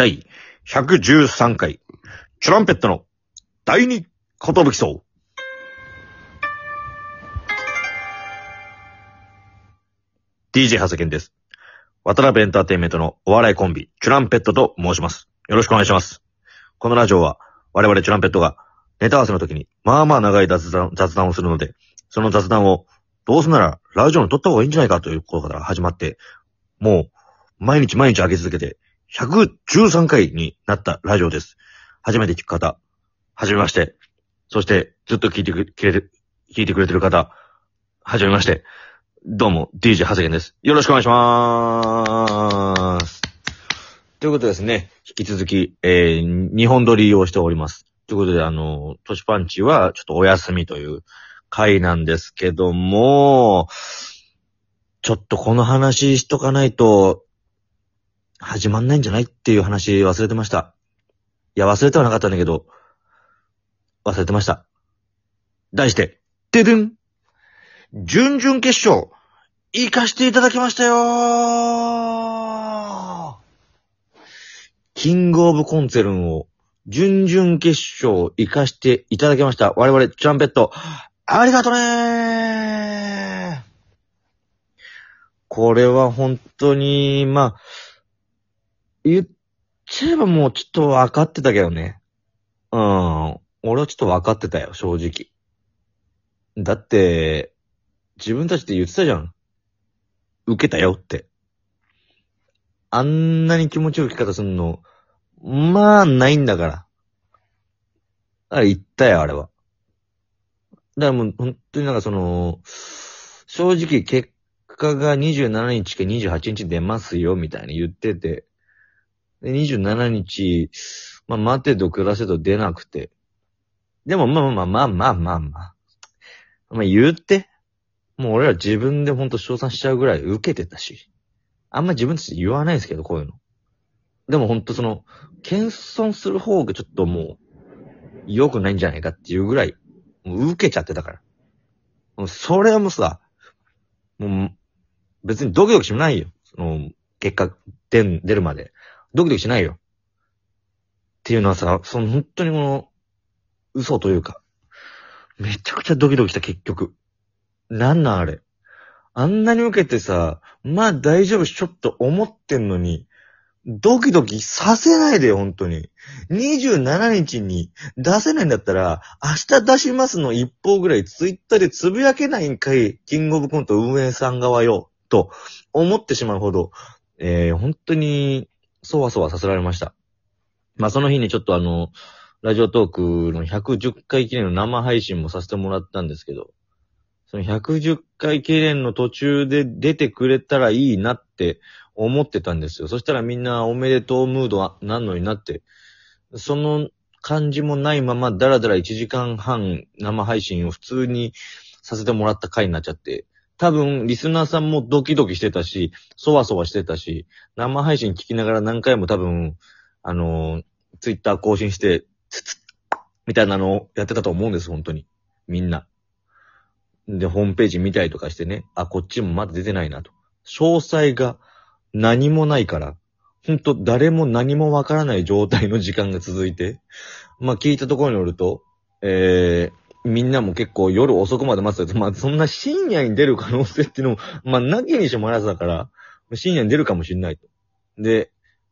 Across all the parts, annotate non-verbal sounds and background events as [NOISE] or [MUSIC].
第113回、トランペットの第二ことぶきそう。DJ 長谷健です。渡辺エンターテインメントのお笑いコンビ、チュランペットと申します。よろしくお願いします。このラジオは、我々チュランペットがネタ合わせの時に、まあまあ長い雑談雑談をするので、その雑談を、どうせならラジオに撮った方がいいんじゃないかということから始まって、もう、毎日毎日上げ続けて、113回になったラジオです。初めて聞く方、はじめまして。そして、ずっと聞いてくれて、聞いてくれてる方、はじめまして。どうも、DJ ハセゲンです。よろしくお願いしまーす。ということでですね、引き続き、えー、日本撮りをしております。ということで、あの、トシパンチはちょっとお休みという回なんですけども、ちょっとこの話しとかないと、始まんないんじゃないっていう話忘れてました。いや、忘れてはなかったんだけど、忘れてました。題して、ででん準々決勝、行かしていただきましたよキングオブコンツェルンを、準々決勝行かしていただきました。我々、チャンペット、ありがとねーこれは本当に、まあ、言っちゃえばもうちょっと分かってたけどね。うん。俺はちょっと分かってたよ、正直。だって、自分たちで言ってたじゃん。受けたよって。あんなに気持ちよい生き方すんの、まあ、ないんだから。だから言ったよ、あれは。だからもう、本当になんかその、正直結果が27日か28日出ますよ、みたいに言ってて。で、27日、まあ、待てど暮らせど出なくて。でも、まあまあまあまあまあまあ。まあ言って。もう俺ら自分でほんと称賛しちゃうぐらい受けてたし。あんま自分たち言わないですけど、こういうの。でもほんとその、謙遜する方がちょっともう、良くないんじゃないかっていうぐらい、もう受けちゃってたから。もうそれはもうさ、もう、別にドキドキしもないよ。その、結果、出、出るまで。ドキドキしないよ。っていうのはさ、その本当にこの、嘘というか、めちゃくちゃドキドキした結局。なんなんあれ。あんなに受けてさ、まあ大丈夫しちょっと思ってんのに、ドキドキさせないでよ、本当に。27日に出せないんだったら、明日出しますの一方ぐらいツイッターでつぶやけないんかい、キングオブコント運営さん側よ、と思ってしまうほど、えー、本当に、そわそわさせられました。まあその日にちょっとあの、ラジオトークの110回記念の生配信もさせてもらったんですけど、その110回記念の途中で出てくれたらいいなって思ってたんですよ。そしたらみんなおめでとうムードはなんのになって、その感じもないままだらだら1時間半生配信を普通にさせてもらった回になっちゃって、多分リスナーさんもドキドキしてたし、そわそわしてたし、生配信聞きながら何回も多分、あのツイッター更新して、つつみたいなのをやってたと思うんです、本当に。みんな。で、ホームページ見たりとかしてね、あ、こっちもまだ出てないなと。詳細が何もないから、ほんと誰も何もわからない状態の時間が続いて、まあ聞いたところによると、えー、みんなも結構夜遅くまで待ってたけど、まあそんな深夜に出る可能性っていうのも、まあなきにしもあらずだから、深夜に出るかもしんないと。で、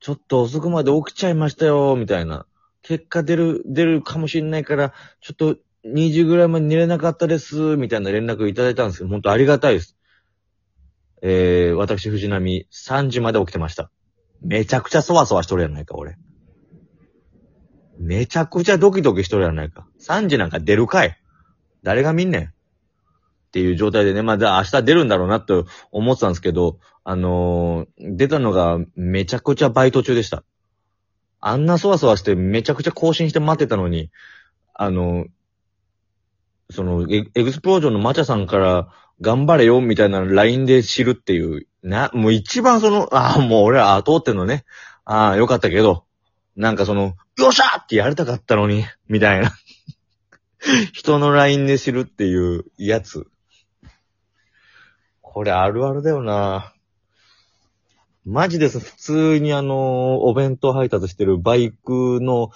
ちょっと遅くまで起きちゃいましたよ、みたいな。結果出る、出るかもしんないから、ちょっと2時ぐらいまで寝れなかったです、みたいな連絡いただいたんですけど、本当ありがたいです。えー、私、藤波、3時まで起きてました。めちゃくちゃそわそわしとるやないか、俺。めちゃくちゃドキドキしとるやないか。3時なんか出るかい。誰が見んねん。っていう状態でね、まあ、じゃあ明日出るんだろうなと思ってたんですけど、あのー出たのがめちゃくちゃバイト中でした。あんなそわそわしてめちゃくちゃ更新して待ってたのに、あのーそのエ、エグスプロージョンのマチャさんから頑張れよみたいな LINE で知るっていう、な、もう一番その、ああ、もう俺らあ通ってんのね。ああ、よかったけど、なんかその、よっしゃってやりたかったのに、みたいな。[LAUGHS] 人の LINE で知るっていうやつ。これあるあるだよな。マジです。普通にあの、お弁当配達してるバイクの、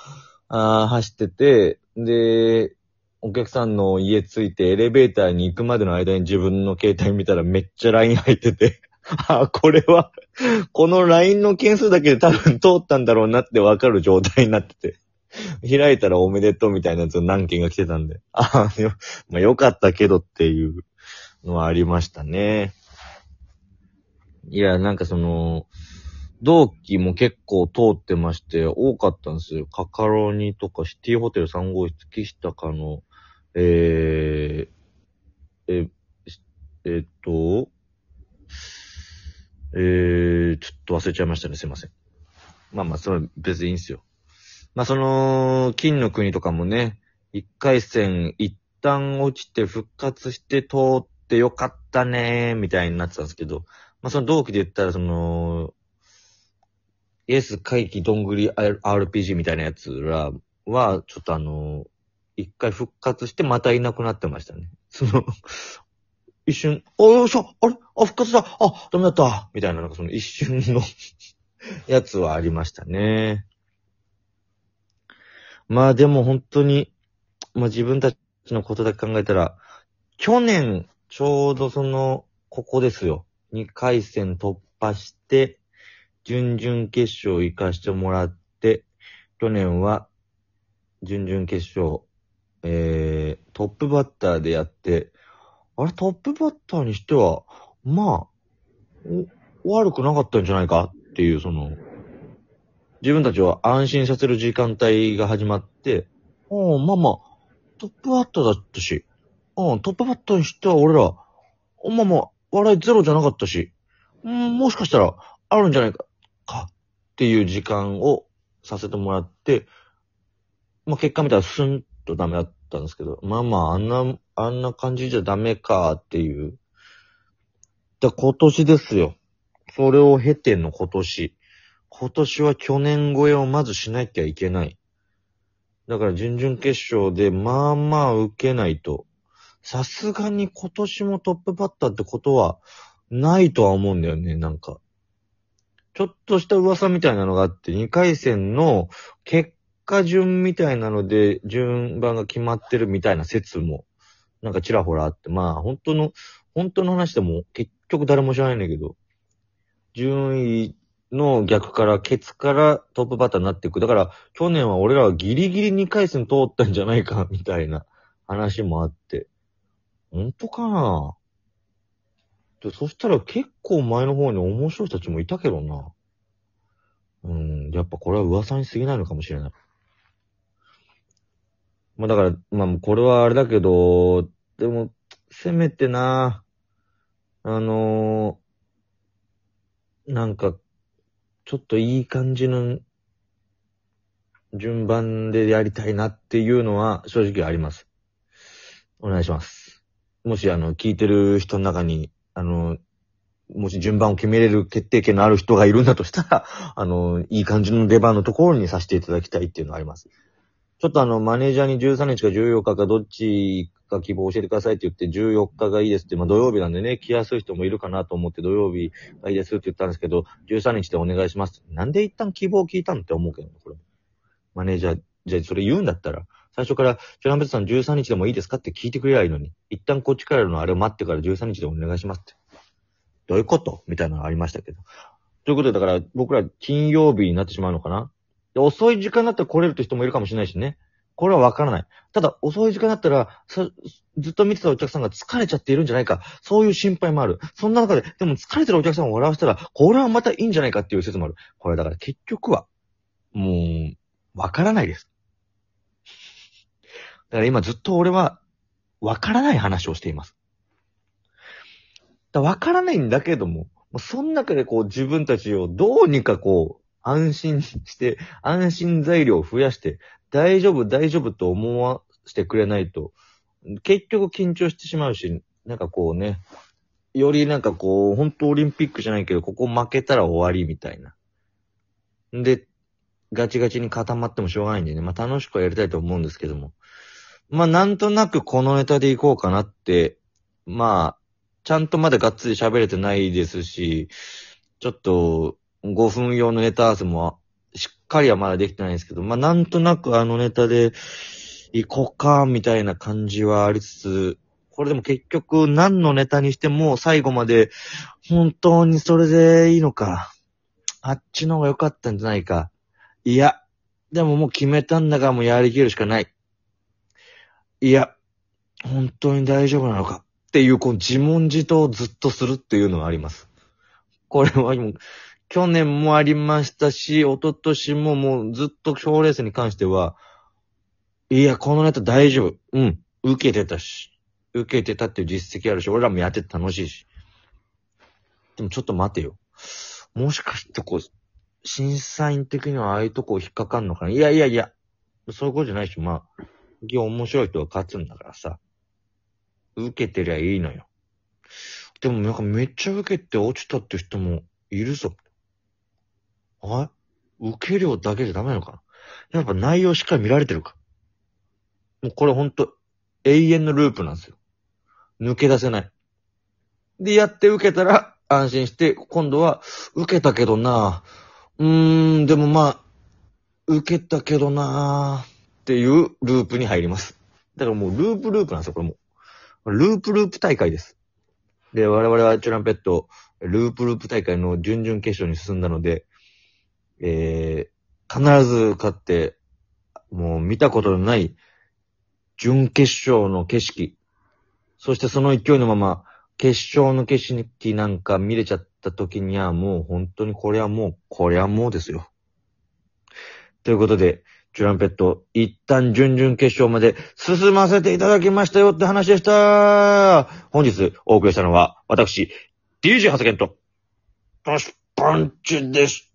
あー走ってて、で、お客さんの家着いてエレベーターに行くまでの間に自分の携帯見たらめっちゃ LINE 入ってて、[LAUGHS] あ、これは、この LINE の件数だけで多分通ったんだろうなってわかる状態になってて。[LAUGHS] 開いたらおめでとうみたいなやつ何件が来てたんで。[LAUGHS] あよ、まあ、よかったけどっていうのはありましたね。いや、なんかその、同期も結構通ってまして、多かったんですよ。カカロニとかシティホテル3号室、岸高の、えー、え、えっと、えー、ちょっと忘れちゃいましたね。すいません。まあまあ、それは別にいいんですよ。まあその、金の国とかもね、一回戦一旦落ちて復活して通ってよかったね、みたいになってたんですけど、まあその同期で言ったらその、イエス回帰どんぐり RPG みたいなやつらは、ちょっとあの、一回復活してまたいなくなってましたね。その、一瞬、およいしょあれ？あ、復活だあ、ダメだったみたいな、なんかその一瞬の [LAUGHS] やつはありましたね。まあでも本当に、まあ自分たちのことだけ考えたら、去年、ちょうどその、ここですよ。2回戦突破して、準々決勝行かしてもらって、去年は、準々決勝、えー、トップバッターでやって、あれ、トップバッターにしては、まあ、悪くなかったんじゃないかっていう、その、自分たちを安心させる時間帯が始まって、うん、まあまあ、トップバッターだったし、うん、トップバッターにしては俺ら、まあまあ、笑いゼロじゃなかったし、うん、もしかしたら、あるんじゃないか、か、っていう時間をさせてもらって、まあ結果見たらスンとダメだったんですけど、まあまあ、あんな、あんな感じじゃダメかっていう。で、今年ですよ。それを経ての今年。今年は去年超えをまずしなきゃいけない。だから準々決勝でまあまあ受けないと。さすがに今年もトップバッターってことはないとは思うんだよね、なんか。ちょっとした噂みたいなのがあって、2回戦の結果順みたいなので順番が決まってるみたいな説も、なんかちらほらあって、まあ本当の、本当の話でも結局誰も知らないんだけど、順位の逆から、ケツからトップバッターになっていく。だから、去年は俺らはギリギリ2回戦通ったんじゃないか、[LAUGHS] みたいな話もあって。本当かな？でそしたら結構前の方に面白い人たちもいたけどな。うん、やっぱこれは噂に過ぎないのかもしれない。まあだから、まあこれはあれだけど、でも、せめてな、あのーなんか、ちょっといい感じの順番でやりたいなっていうのは正直あります。お願いします。もしあの、聞いてる人の中に、あの、もし順番を決めれる決定権のある人がいるんだとしたら、[LAUGHS] あの、いい感じの出番のところにさせていただきたいっていうのはあります。ちょっとあの、マネージャーに13日か14日かどっちか希望教えてくださいって言って14日がいいですって、まあ土曜日なんでね、来やすい人もいるかなと思って土曜日がいいですって言ったんですけど、13日でお願いします。なんで一旦希望を聞いたのって思うけど、これ。マネージャー、じゃあそれ言うんだったら、最初から、ジョランベツさん13日でもいいですかって聞いてくれりゃいいのに、一旦こっちからのあれを待ってから13日でお願いしますって。どういうこと？みたいなのがありましたけど。ということで、だから僕ら金曜日になってしまうのかなで遅い時間だったら来れるって人もいるかもしれないしね。これはわからない。ただ、遅い時間だったら、ずっと見てたお客さんが疲れちゃっているんじゃないか。そういう心配もある。そんな中で、でも疲れてるお客さんを笑わせたら、これはまたいいんじゃないかっていう説もある。これだから結局は、もう、わからないです。だから今ずっと俺は、わからない話をしています。だわからないんだけども、その中でこう自分たちをどうにかこう、安心して、安心材料を増やして、大丈夫、大丈夫と思わせてくれないと、結局緊張してしまうし、なんかこうね、よりなんかこう、本当オリンピックじゃないけど、ここ負けたら終わりみたいな。で、ガチガチに固まってもしょうがないんでね、まあ楽しくはやりたいと思うんですけども。まあなんとなくこのネタでいこうかなって、まあ、ちゃんとまだがっつり喋れてないですし、ちょっと、5分用のネタ合わせも、しっかりはまだできてないんですけど、まあ、なんとなくあのネタで、行こうか、みたいな感じはありつつ、これでも結局何のネタにしても最後まで、本当にそれでいいのか。あっちの方が良かったんじゃないか。いや、でももう決めたんだからもうやりきるしかない。いや、本当に大丈夫なのか。っていう、こう自問自答をずっとするっていうのがあります。これはもう、去年もありましたし、一昨年ももうずっと賞レースに関しては、いや、このネタ大丈夫。うん。受けてたし。受けてたっていう実績あるし、俺らもやってて楽しいし。でもちょっと待てよ。もしかしてこう、審査員的にはああいうとこ引っかかんのかな？いやいやいや。そういうことじゃないし、まあ、結局面白い人が勝つんだからさ。受けてりゃいいのよ。でもなんかめっちゃ受けて落ちたって人もいるぞ。あ受け量だけじゃダメなのかな？やっぱ内容しっかり見られてるか？もうこれほんと永遠のループなんですよ。抜け出せない。で、やって受けたら安心して、今度は受けたけどなうーん、でもまあ、受けたけどなっていうループに入ります。だからもうループループなんですよ、これも。ループループ大会です。で、我々はチュランペット、ループループ大会の準々決勝に進んだので、えー、必ず勝って、もう見たことのない準決勝の景色、そしてその勢いのまま、決勝の景色なんか見れちゃった時にはもう本当にこれはもう、これはもうですよ。ということで、チュランペット、一旦準々決勝まで進ませていただきましたよって話でした。本日お送りしたのは、私、DJ 発言と、トシパンチでした。